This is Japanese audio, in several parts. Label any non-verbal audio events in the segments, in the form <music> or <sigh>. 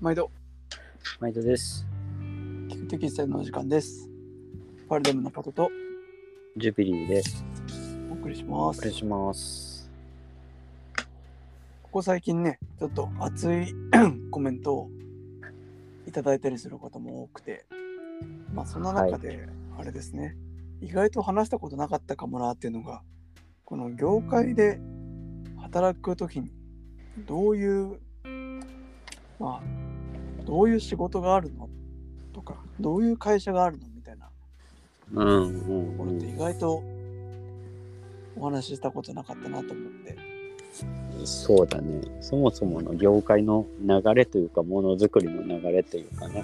毎度、毎度です。聞くテキストのお時間です。パルデムのパトとジュビリーです。お送りしますお願い。します。ここ最近ね、ちょっと熱い <clears throat> コメントをいただいたりすることも多くて、まあその中で、あれですね、意外と話したことなかったかもなっていうのが、この業界で働くときに、どういう、まあ、どういう仕事があるの？とか、どういう会社があるの？みたいなところって意外とお話ししたことなかったなと思って、うん。そうだね。そもそもの業界の流れというか、ものづくりの流れというかね。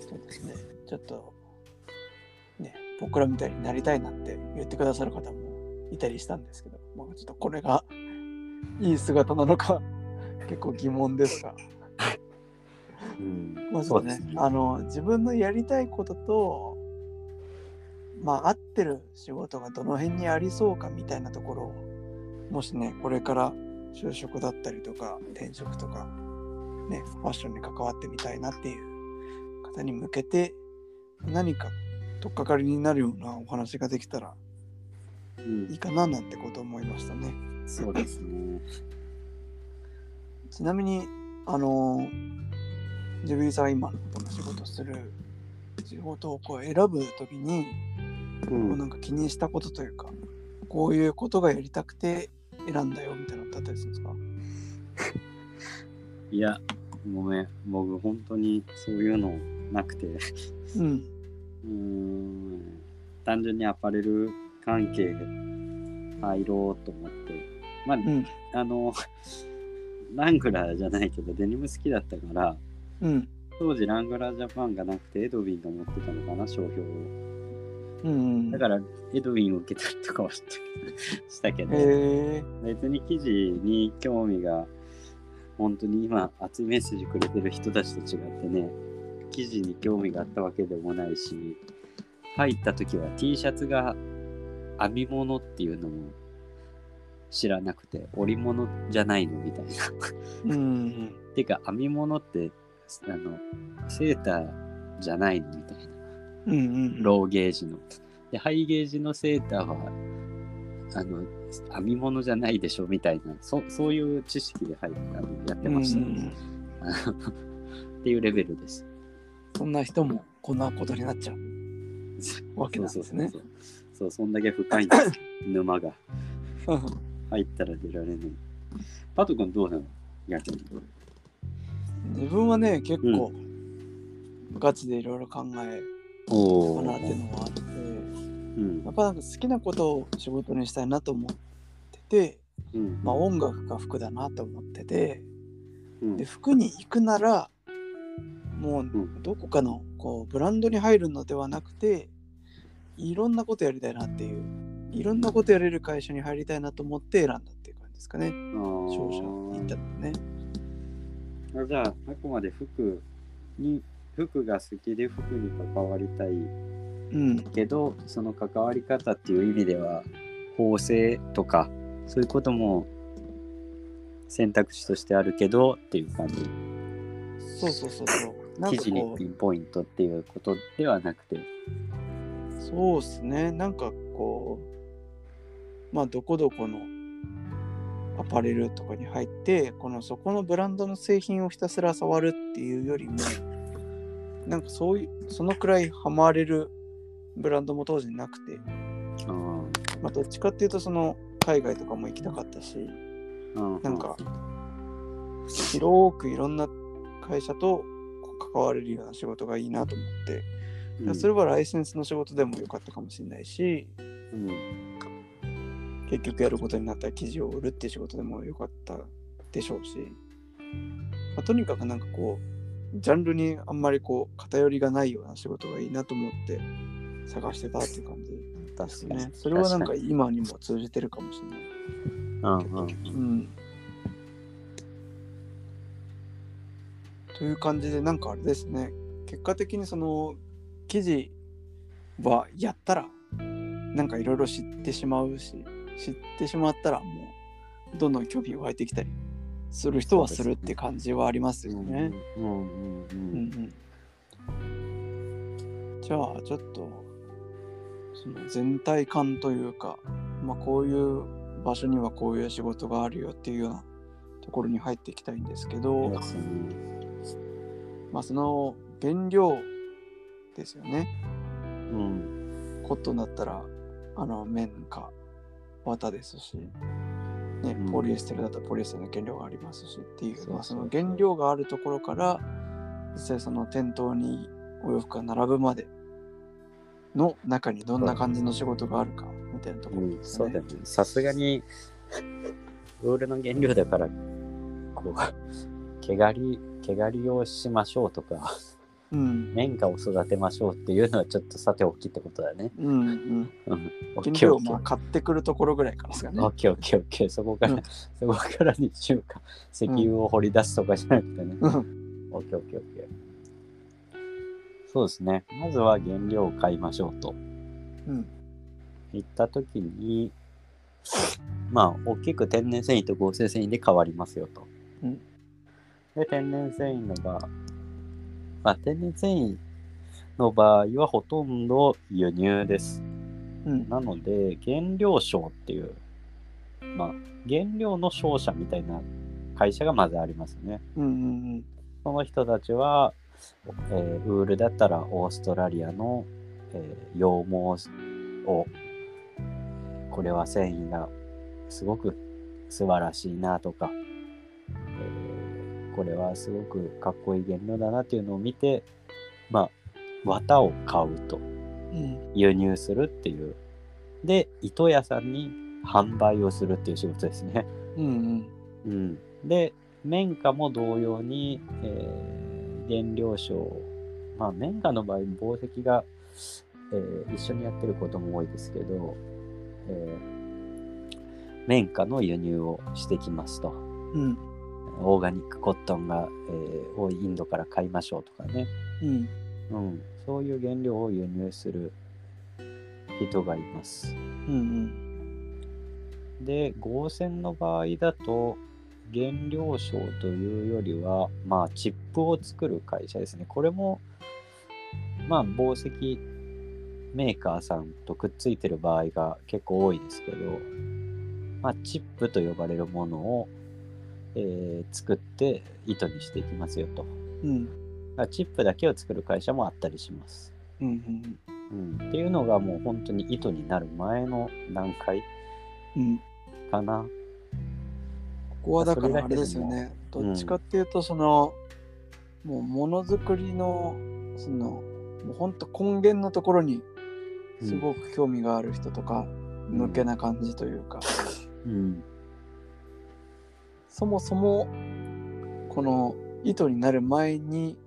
そうですね、ちょっと、ね、僕らみたいになりたいなって言ってくださる方もいたりしたんですけど、まあ、ちょっとこれがいい姿なのか結構疑問ですが、うん。まずはねそうですねあの自分のやりたいことと、まあ、合ってる仕事がどの辺にありそうかみたいなところをもしねこれから就職だったりとか転職とか、ね、ファッションに関わってみたいなっていう方に向けて何か取っかかりになるようなお話ができたらうんいいかななんてことを思いましたね。そうですね。ちなみにあのジュビリーさんが今のこの仕事する仕事をこう選ぶときにう。こうんなんか気にしたことというか、こういうことがやりたくて選んだよみたいなのってあったりするんですか？<laughs> いや、ごめん。僕、本当にそういうのなくて。うん。<laughs> うーん。単純にアパレル関係で入ろうと思って。まあ、うん。あの、<laughs> ラングラーじゃないけど、デニム好きだったから、うん。当時ラングラージャパンがなくてエドウィンが持ってたのかな商標をうん。だからエドウィンを受けたりとかはしたけど。別に記事に興味が本当に今熱いメッセージくれてる人たちと違ってね記事に興味があったわけでもないし入った時は T シャツが編み物っていうのも知らなくて織物じゃないのみたいなうん。<laughs> てか編み物ってあのセーターじゃないのみたいな。うん。うん。ローゲージの。でハイゲージのセーターはあの編み物じゃないでしょみたいな。そそういう知識で入ったのやってました、うんあのっていうレベルです。そんな人もこんなことになっちゃう。わけなんですね。そうそんだけ深いんです。沼が。入ったら出られない。パト君どうなの？逆に自分はね、結構ガチでいろいろ考えおかなっていうのがあって、うん。やっぱなんか好きなことを仕事にしたいなと思ってて、うん。まあ音楽が服だなと思ってて、うん。で服に行くならもんうどこかのこうブランドに入るのではなくていろんなことやりたいなっていういろんなことやれる会社に入りたいなと思って選んだっていう感じですかね。商社に行ったのねあじゃああくまで服に服が好きで服に関わりたいうん。けどその関わり方っていう意味では縫製とかそういうことも選択肢としてあるけどっていう感じ。そうそうそうそう。なん記かこ事にピンポイントっていうことではなくて。うそうっすね。なんかこうまあどこどこのアパレルとかに入ってこのそこのブランドの製品をひたすら触るっていうよりもなんかそういうそのくらいハマれるブランドも当時なくて、あまあ、どっちかっていうとその海外とかも行きたかったしーなんか広くいろんな会社と関われるような仕事がいいなと思って、それはライセンスの仕事でもよかったかもしれないしうん結局やることになったら記事を売るっていう仕事でもよかったでしょうし、まあ、とにかくなんかこうジャンルにあんまりこう偏りがないような仕事がいいなと思って探してたっていう感じですね。それはなんか今にも通じてるかもしれない。うんうんうん。という感じでなんかあれですね結果的にその記事はやったらなんかいろいろ知ってしまうし知ってしまったらもうどんどん興味湧いてきたりする人はするって感じはありますよね。じゃあちょっとその全体感というか、まあ、こういう場所にはこういう仕事があるよっていうようなところに入っていきたいんですけど、まあ、その原料ですよね。うんコットンだったらあの綿か綿ですし、ねうん、ポリエステルだったらポリエステルの原料がありますしっていうまあ、その原料があるところから実際その店頭にお洋服が並ぶまでの中にどんな感じの仕事があるかみたいなところうん、ですね。そうだよね。さすがに、ウールの原料だから、こう、毛刈り、毛刈りをしましょうとか、うん綿花を育てましょうっていうのはちょっとさておきってことだね。うんうん、原料をまあ買ってくるところぐらいからですかね。オッケーオッケーオッケー。そこから、うん <laughs> そこから2週間、石油を掘り出すとかじゃなくてね。うんオッケーオッケーオッケー。そうですね。まずは原料を買いましょうと。うん行った時に、まあ、大きく天然繊維と合成繊維で変わりますよと。うんで、天然繊維の場合、まあ、天然繊維の場合はほとんど輸入です。うんなので、原料商っていう、まあ、原料の商社みたいな会社がまずありますね。うんうんその人たちは、えーウールだったらオーストラリアの、えー羊毛を、これは繊維がすごく素晴らしいなとか、えーこれはすごくかっこいい原料だなっていうのを見て、まあ、綿を買うと、うん輸入するっていう。で、糸屋さんに販売をするっていう仕事ですね。うんうんうん、で、綿花も同様に、えー原料賞、まあ、綿花の場合、紡績が、えー一緒にやってることも多いですけど、えー綿花の輸入をしてきますと。うんオーガニックコットンが、えー多いインドから買いましょうとかね。うんうん、そういう原料を輸入する人がいます。うんで、合成の場合だと、原料商というよりは、まあ、チップを作る会社ですね。これも、まあ、紡績メーカーさんとくっついてる場合が結構多いですけど、まあ、チップと呼ばれるものを、えー作って糸にしていきますよと。うんチップだけを作る会社もあったりします。うんうんうん、っていうのがもう本当に糸になる前の段階うんかな。ここはだからあれですよね。どっちかっていうとその、もうものづくりのそのもうほんと根源のところにすごく興味がある人とか、抜けな感じというか、うん。そもそもこの糸になる前に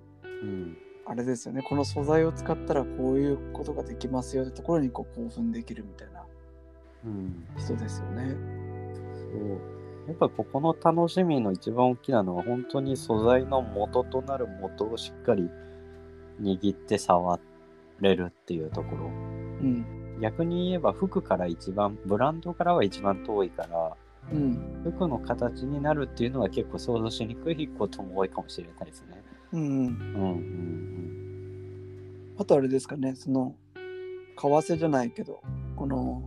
うん。あれですよねこの素材を使ったらこういうことができますよってところにこう興奮できるみたいなうん。人ですよね。そう。やっぱここの楽しみの一番大きなのは本当に素材の元となる元をしっかり握って触れるっていうところ。うん逆に言えば服から一番、ブランドからは一番遠いから、うん服の形になるっていうのは結構想像しにくいことも多いかもしれないですね。うんうんうんうんあとあれですかねその為替じゃないけどこの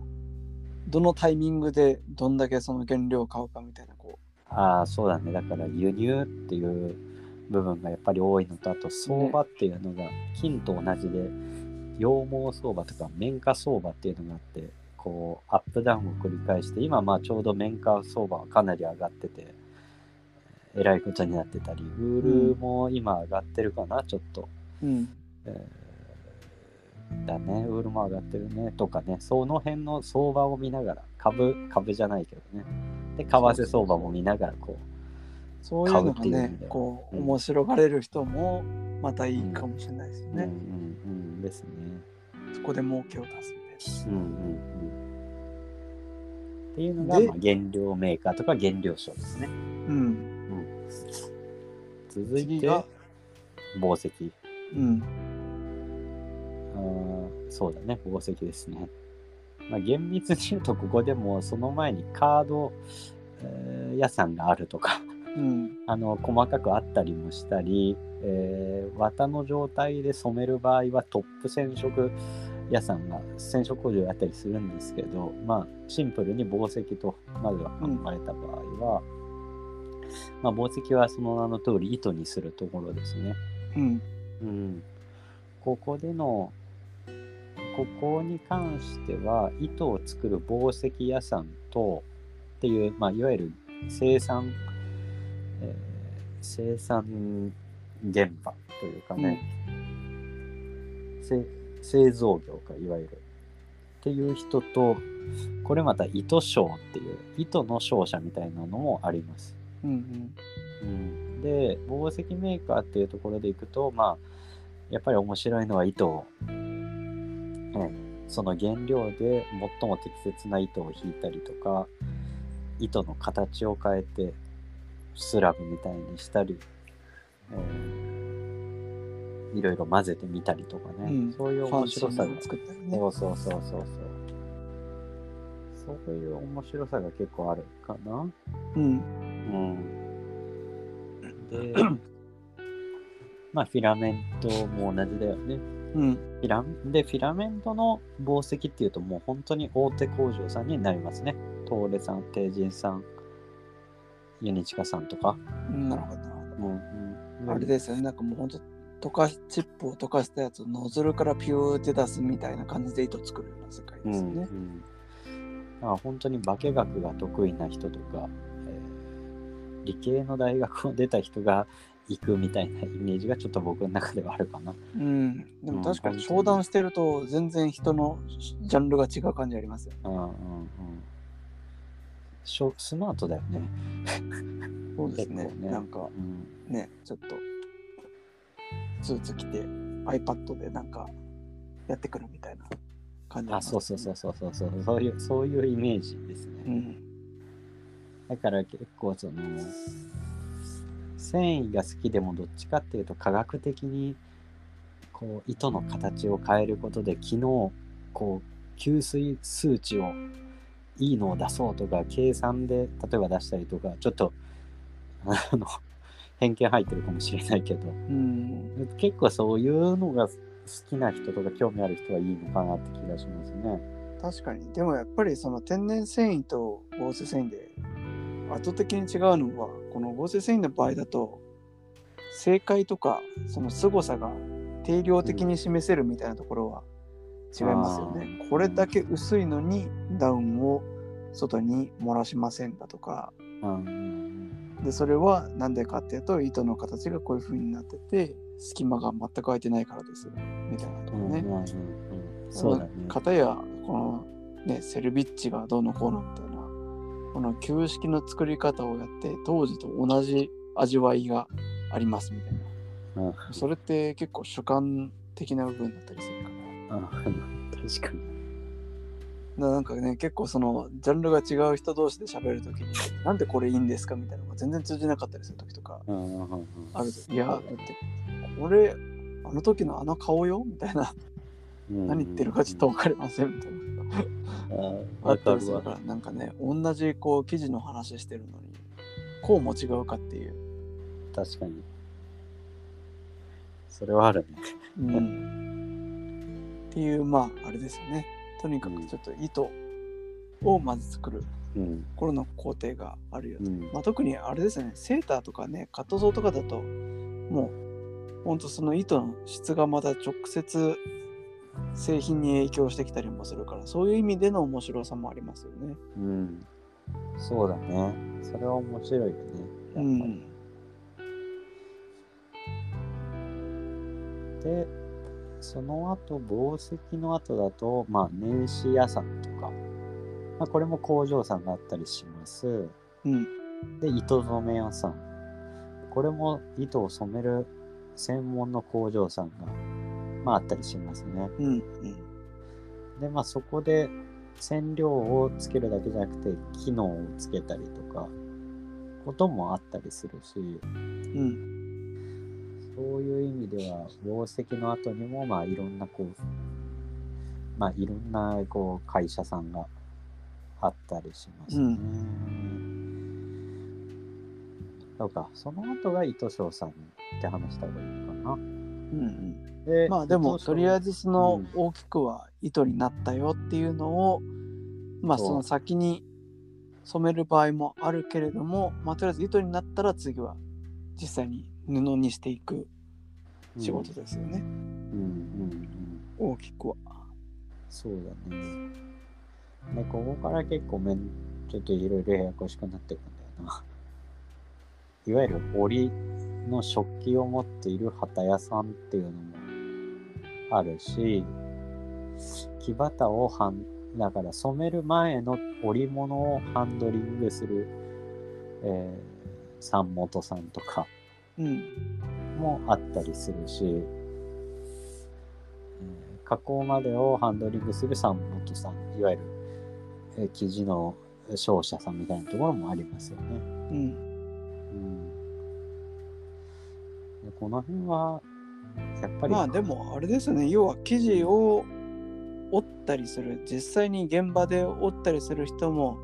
どのタイミングでどんだけその原料を買うかみたいなこああ、そうだね。だから輸入っていう部分がやっぱり多いのと、あと相場っていうのが金と同じで、羊毛相場とか綿花相場っていうのがあって、こう、アップダウンを繰り返して、今まあちょうど綿花相場はかなり上がってて、えらいことになってたり、ウールも今上がってるかな、ちょっと。う、うん。えーだね、ウールも上がってるねとかね、その辺の相場を見ながら、株、株じゃないけどね。で、為替相場も見ながら、こそういうのがねこううん。面白がれる人もまたいいかもしれないですね。うん。うん。うん。ですね。そこで儲けを出すうんうんうん。っていうのが、でまあ、原料メーカーとか原料商ですね。な。うん、続いて次が、紡績。うんそうだね、紡績ですね。まあ、厳密に言うと、ここでもその前にカード、えー屋さんがあるとか、うん。<laughs> あの細かくあったりもしたり、えー綿の状態で染める場合はトップ染色屋さんが染色工場やったりするんですけど、まあ、シンプルに紡績とまずは考えた場合は、まあ、紡績はその名の通り糸にするところですね。うん。うん、ここでのここに関しては糸を作る紡績屋さんとっていう、まあ、いわゆる生産、えー生産現場というかね、せ製造業かいわゆるっていう人とこれまた糸商っていう糸の商社みたいなのもあります。うん。うん、で紡績メーカーっていうところでいくとまあやっぱり面白いのは糸を、うん、その原料で最も適切な糸を引いたりとか糸の形を変えてスラブみたいにしたり、えーいろいろ混ぜてみたりとかね、うんそういう面白さが作ったりね。そうそうそうそうそうそういう面白さが結構あるかなうん。うん。で、<coughs> まあ、フィラメントも同じだよね。うん。フィラで、フィラメントの紡績っていうと、もう本当に大手工場さんになりますね。東レさん、帝人さん、ユニチカさんとか。なるほど、なるほうんうん、ど。あれですよね。なんかもうほんと、溶かし、チップを溶かしたやつをノズルからピューって出すみたいな感じで糸作るような世界うんですよね。うんまあ、本当に化学が得意な人とか、えー理系の大学を出た人が行くみたいなイメージがちょっと僕の中ではあるかな。うん。でも確かにうん商談してると全然人のジャンルが違う感じありますよね。うんうんうんしょスマートだよね。そうですね <laughs> ねなんかうんね、ちょっとスーツ着て iPad でなんかやってくるみたいな感じあ、そうそうそうそうそうそうそういうそういうイメージですね。うん。だから結構その繊維が好きでもどっちかっていうと科学的にこう糸の形を変えることで昨日こう吸水数値をいいのを出そうとか計算で例えば出したりとかちょっとあの偏見入ってるかもしれないけどうん。結構そういうのが好きな人とか興味ある人はいいのかなって気がしますね。確かに。でもやっぱりその天然繊維と合成繊維で圧倒的に違うのは、この合成繊維の場合だと、正解とかその凄さが定量的に示せるみたいなところは違いますよね。あーこれだけ薄いのにダウンを外に漏らしませんだとか、うんでそれは何でかっていうと糸の形がこういう風になってて隙間が全く空いてないからですみたいなとこね。うんうんうんうんそうだね。片やこのねセルビッチがどうのこうのみたいなこの旧式の作り方をやって当時と同じ味わいがありますみたいなうんそれって結構主観的な部分だったりするからあ確かに。なんかね結構そのジャンルが違う人同士で喋るときになんでこれいいんですかみたいなのが全然通じなかったりするときとかあるといやだってこれあの時のあの顔よ？みたいな。うん何言ってるかちょっと分かりませんみたいな。ああった。りするからなんかね同じこう記事の話してるのにこうも違うかっていう、確かに。それはあるね。うん、っていうまああれですよねとにかくちょっと糸をまず作るうん。これの工程があるよと、うん。まあ、特にあれですよねセーターとかねカットソーとかだともうほんとその糸の質がまた直接製品に影響してきたりもするからそういう意味での面白さもありますよね。うん。そうだね。それは面白いよね。うやっぱりんで、その後、紡績の後だと、まあ、年始屋さんとか、まあ、これも工場さんがあったりします。うんで、糸染め屋さん。これも糸を染める専門の工場さんが、まあ、あったりしますね。うんうんで、まあ、そこで染料をつけるだけじゃなくて、機能をつけたりとか、こともあったりするし、うんそういう意味では、紡績の後にも、まあ、いろんな、こう、まあ、いろんな、こう、会社さんがあったりしますね。うだそうか、その後が糸翔さんって話した方がいいのかな。うんうん。でまあでもとりあえず、ずそのうん大きくは糸になったよっていうのを、まあそうその先に染める場合もあるけれども、まあとりあえず糸になったら次は実際に布にしていく仕事ですよね、うんうんうん。大きくは。そうだね。で、ここから結構めん、ちょっといろいろややこしくなっていくんだよな。いわゆる織の食器を持っている旗屋さんっていうのもあるし、木旗をはん、だから染める前の織物をハンドリングする、えー、三本さんとかうん。もあったりするし、えー加工までをハンドリングする三本さん、いわゆる、えー生地の商社さんみたいなところもありますよね。うん。うん、でこの辺は、やっぱり、まあでもあれですよね、要は生地を折ったりする、実際に現場で折ったりする人も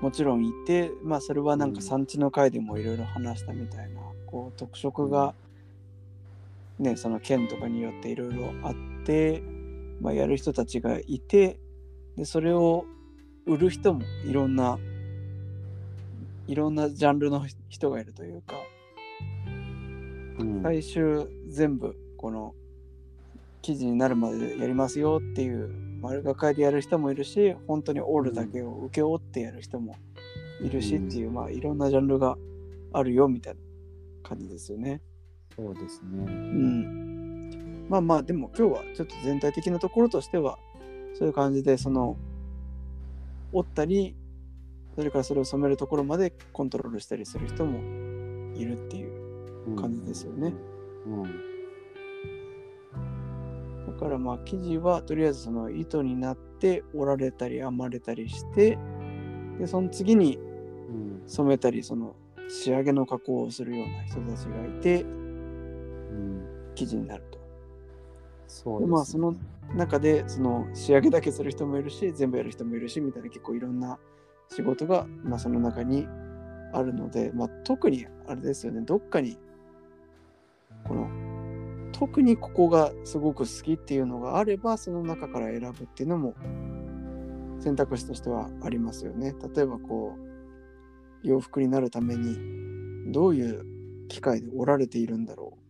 もちろんいて、まあそれはなんか産地の会でもいろいろ話したみたいな、こう特色が、ね、その県とかによっていろいろあって、まあ、やる人たちがいて、でそれを売る人もいろんないろんなジャンルの人がいるというか、うん。最終全部この記事になるまでやりますよっていう丸がかりでやる人もいるし本当に折るだけを請け負ってやる人もいるしっていう、まあいろんなジャンルがあるよみたいな感じですよね。そうですうね。ん。まあまあでも今日はちょっと全体的なところとしてはそういう感じでその折ったりそれからそれを染めるところまでコントロールしたりする人もいるっていう感じですよね。うん。だからまあ生地はとりあえずその糸になって折られたり編まれたりしてでその次にうん。染めたりその仕上げの加工をするような人たちがいてうん。生地になると。そうです、ね。でまあその中でその仕上げだけする人もいるし全部やる人もいるしみたいな結構いろんな仕事が、まあ、その中にあるので、まあ、特にあれですよねどっかにこの特にここがすごく好きっていうのがあればその中から選ぶっていうのも選択肢としてはありますよね。例えばこう洋服になるためにどういう機械で織られているんだろう。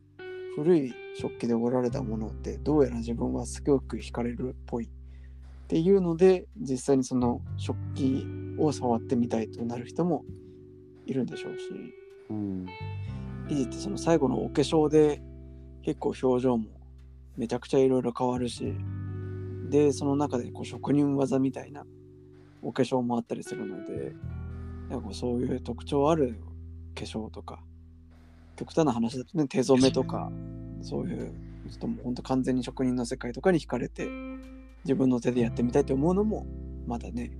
古い食器で織られたものってどうやら自分はすごく惹かれるっぽい。っていうので実際にその食器を触ってみたいとなる人もいるんでしょうし。うん。生地ってその最後のお化粧で結構表情もめちゃくちゃいろいろ変わるし。でその中でこう職人技みたいなお化粧もあったりするのでなんかそういう特徴ある化粧とか極端な話だとね手染めとかそういうちょっともうほんと完全に職人の世界とかに惹かれて自分の手でやってみたいと思うのもまだね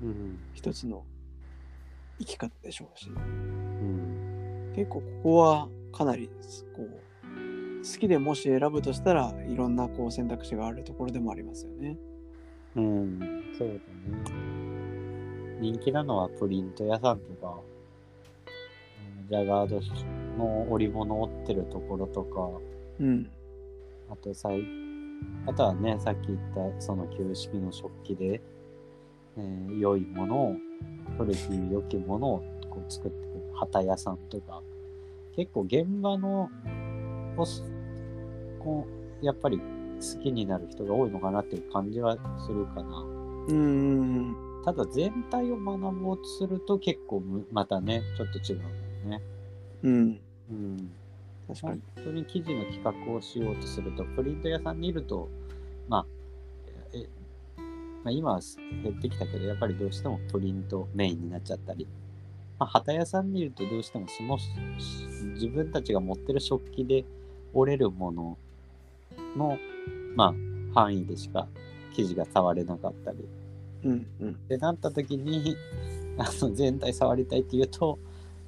うん。一つの生き方でしょうしうん。結構ここはかなりこう好きでもし選ぶとしたらいろんなこう選択肢があるところでもありますよね。うん。そうだね。人気なのはプリント屋さんとか、うんジャガードの織物を織ってるところとか、うん。あとさい、あとはね、さっき言ったその旧式の食器で、えー良いものを、古き良きものをこう作ってくる旗屋さんとか、結構現場の、こう、やっぱり好きになる人が多いのかなっていう感じはするかな。うんうんただ全体を学ぼうとすると結構むまたね、ちょっと違うんだよね。うん。うん。うん。確かに本。当に記事の企画をしようとすると、プリント屋さんにいると、まあ、えまあ、今は減ってきたけど、やっぱりどうしてもプリントメインになっちゃったり、まあ、旗屋さんにいるとどうしてもそのし自分たちが持ってる食器で折れるものの、まあ、範囲でしか生地が触れなかったり、うんうん。ってなった時に <laughs> あの全体触りたいっていうと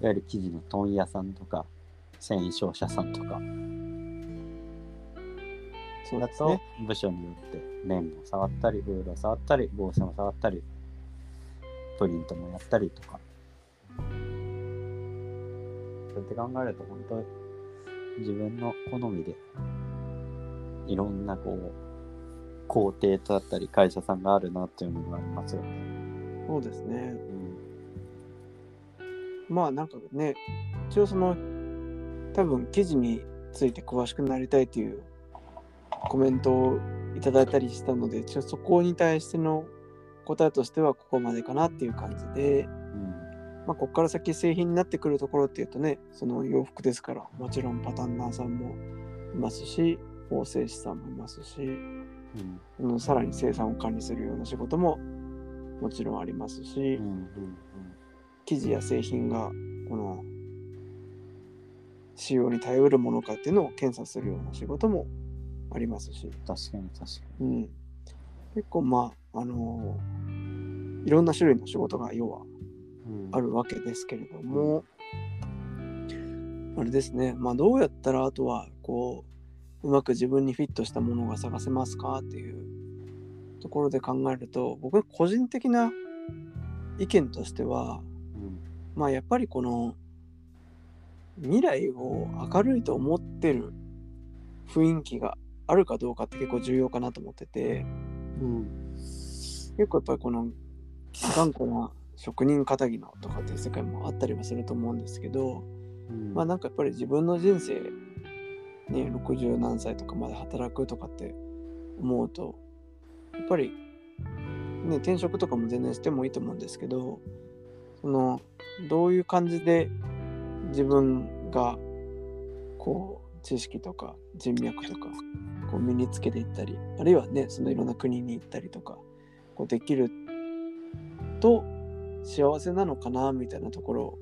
いわゆる生地の問屋さんとか繊維商社さんとかだとそうですね。部署によって綿を触ったりウールを触ったり帽子も触ったりプリントもやったりとかそうやって考えると本当自分の好みでいろんなこう工程だったり会社さんがあるなっていうのがありますよね。そうですね。うんまあなんかね、一応その、多分記事について詳しくなりたいというコメントをいただいたりしたので、そこに対しての答えとしてはここまでかなっていう感じで、うんまあ、ここから先製品になってくるところっていうとね、その洋服ですから、もちろんパタンナーさんもいますし、縫製師さんもいますし、うん。さらに生産を管理するような仕事ももちろんありますし、うんうん生地や製品がこの使用に頼るものかっていうのを検査するような仕事もありますし、確かに確かうん、結構まああのいろんな種類の仕事が要はに。うん。あるわけですけれども、あれですね。まあどうやったらあとはこううまく自分にフィットしたものが探せますかっていうところで考えると僕の個人的な意見としてはうん。まあやっぱりこの未来を明るいと思ってる雰囲気があるかどうかって結構重要かなと思っててうん。結構やっぱりこの頑固な職人かたぎのとかっていう世界もあったりはすると思うんですけどうん。まあなんかやっぱり自分の人生ね60何歳とかまで働くとかって思うとやっぱりね転職とかも全然してもいいと思うんですけどそのどういう感じで自分がこう知識とか人脈とかこう身につけていったりあるいはねそのいろんな国に行ったりとかこうできると幸せなのかなみたいなところを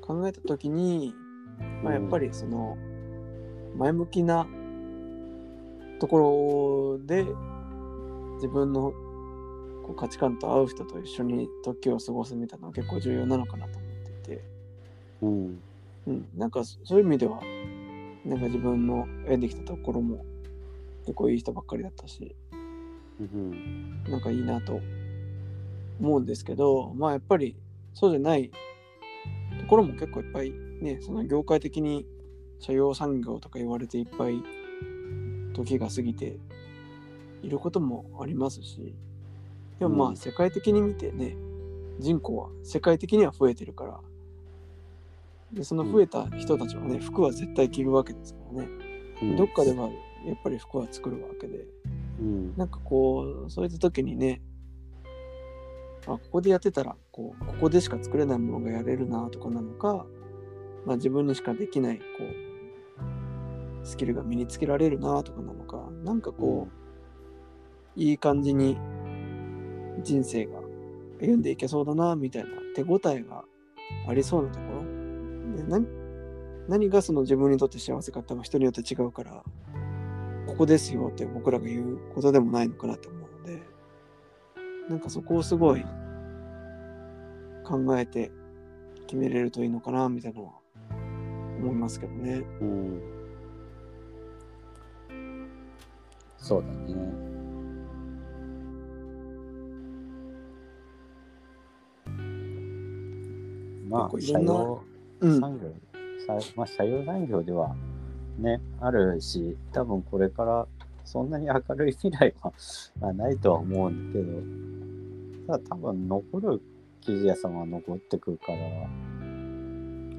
考えた時に、まあ、やっぱりその前向きなところで自分のこう価値観と合う人と一緒に時を過ごすみたいなのが結構重要なのかなと思っていて、うん。うん、なんかそそういう意味ではなんか自分の歩んできたところも結構いい人ばっかりだったしうん。なんかいいなと思うんですけどまあやっぱりそうじゃないところも結構いっぱいねその業界的に社用産業とか言われていっぱい時が過ぎていることもありますしでもまあ世界的に見てね人口は世界的には増えてるからでその増えた人たちはね服は絶対着るわけですからねうんどっかではやっぱり服は作るわけでうんなんかこう、そういった時にね、あ、ここでやってたら、こう、ここでしか作れないものがやれるなとかなのか、まあ自分にしかできない、こう、スキルが身につけられるなとかなのか、なんかこう、いい感じに人生が歩んでいけそうだなみたいな手応えがありそうなところ。で何何がその自分にとって幸せかって人によって違うから、ここですよって僕らが言うことでもないのかなと思うので、なんかそこをすごい考えて決めれるといいのかなみたいなのは思いますけどね。うんそうだね。まあ、社用うん。産業、さまあ、社用産業ではね、あるし、多分これからそんなに明るい未来はまあないとは思うんだけど、ただ多分残る生地屋さんは残ってくるから、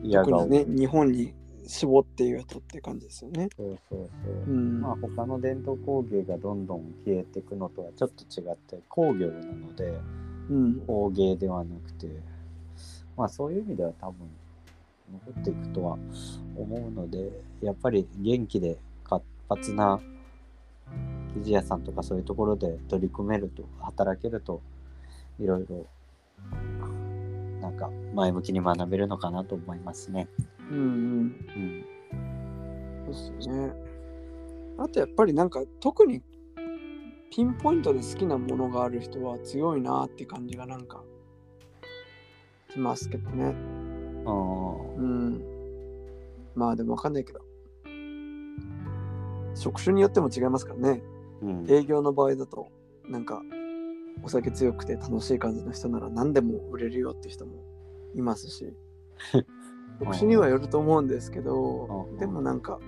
嫌がね、日本に絞って言うとって感じですよね。そうそうそう。うん。まあ他の伝統工芸がどんどん消えていくのとはちょっと違って工業なのでうん。工芸ではなくてまあそういう意味では多分残っていくとは思うのでやっぱり元気で活発な生地屋さんとかそういうところで取り組めると働けるといろいろなんか前向きに学べるのかなと思いますね。うんうん。うんそうですよね。あとやっぱりなんか特にピンポイントで好きなものがある人は強いなって感じがなんかしますけどね。あーうん。まあでもわかんないけど。職種によっても違いますからね。うん営業の場合だと、なんか、お酒強くて楽しい感じの人なら何でも売れるよって人もいますし。<laughs> 職種にはよると思うんですけどうんでもなんか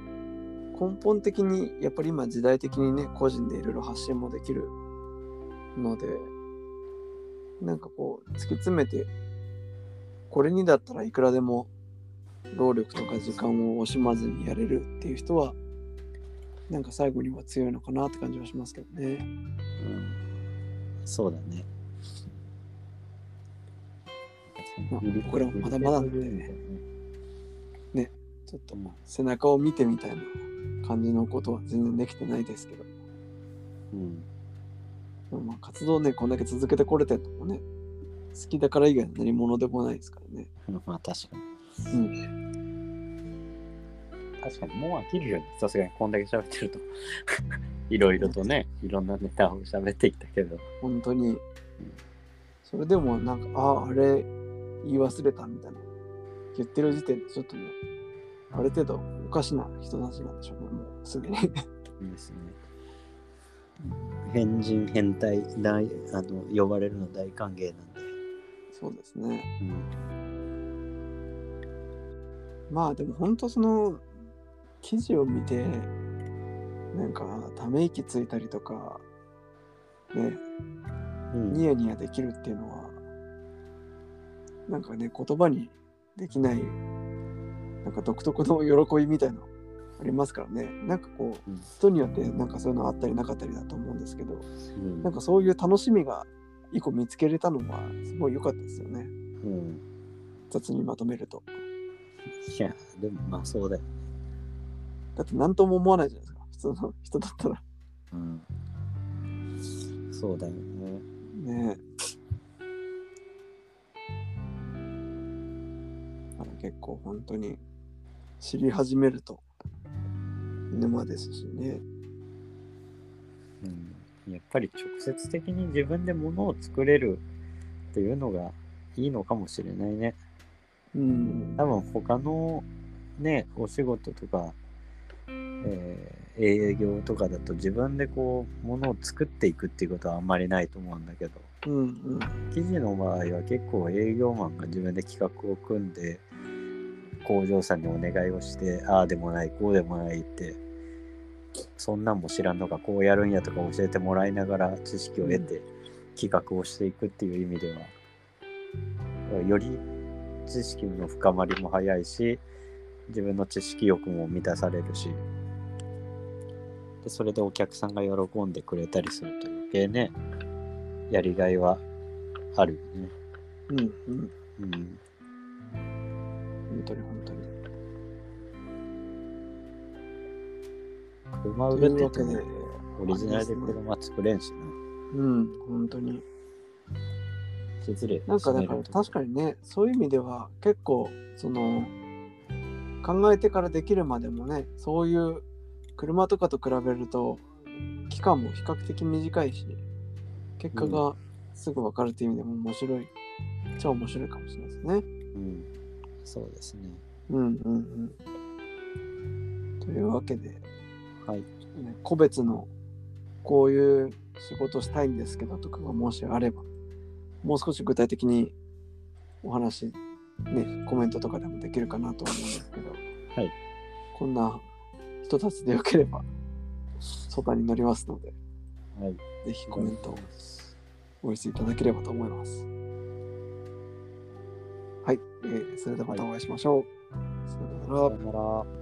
根本的にやっぱり今時代的にね個人でいろいろ発信もできるのでなんかこう突き詰めてこれにだったらいくらでも労力とか時間を惜しまずにやれるっていう人はなんか最後には強いのかなって感じはしますけどね。うん、そうだね。まあ僕らもまだまだなんでねちょっとうん背中を見てみたいな感じのことは全然できてないですけど、うん。でもまあ活動ね、こんだけ続けてこれてるのもね、好きだから以外の何者でもないですからね。まあ確かに。うん。確かにもう飽きるよね。さすがにこんだけ喋ってると。<laughs> いろいろとね、いろんなネタを喋ってきたけど。本当に。それでもなんか、ああ、あれ言い忘れたみたいな。言ってる時点でちょっとね、ある程度おかしな人たちなんでしょうね、もうすでに。いいですね。変人変態大あの呼ばれるの大歓迎なんで。そうですね。うん。まあでも本当その記事を見てなんかため息ついたりとかねうんニヤニヤできるっていうのはなんかね言葉にできないなんか独特の喜びみたいなのありますからねなんかこううん人によってなんかそういうのあったりなかったりだと思うんですけどうんなんかそういう楽しみが一個見つけれたのはすごい良かったですよねうん。雑にまとめるといや、でもまあそうだよ。だって何とも思わないじゃないですか普通の <laughs> 人だったらうん。そうだよね。ねえ。結構本当に知り始めると沼ですしね。うん。やっぱり直接的に自分で物を作れるっていうのがいいのかもしれないね。うん。多分他のね、お仕事とか、えー営業とかだと自分でこう物を作っていくっていうことはあんまりないと思うんだけどうんうん。記事の場合は結構営業マンが自分で企画を組んで工場さんにお願いをしてああでもないこうでもないってそんなんも知らんのかこうやるんやとか教えてもらいながら知識を得て企画をしていくっていう意味ではより知識の深まりも早いし自分の知識欲も満たされるしでそれでお客さんが喜んでくれたりすると余計ねやりがいはあるよね。うんうん。うん。本当に本当に。車売るってね、、オリジナルで車作れんしな。うん、本当に。失礼。なんかだから確かにね、そういう意味では結構その考えてからできるまでもね、そういう車とかと比べると期間も比較的短いし、結果がすぐ分かるっていう意味でも面白い、超面白いかもしれないですね。うん。そうですね。うんうんうん。というわけで、はい。ね個別のこういう仕事したいんですけどとかがもしあれば、もう少し具体的にお話、ね、コメントとかでもできるかなと思うんですけど、はい。こんな人たちでよければ相談に乗りますので、はい。ぜひコメントをお寄せいただければと思います。はい、えーそれではまたお会いしましょう。さようならさよなら。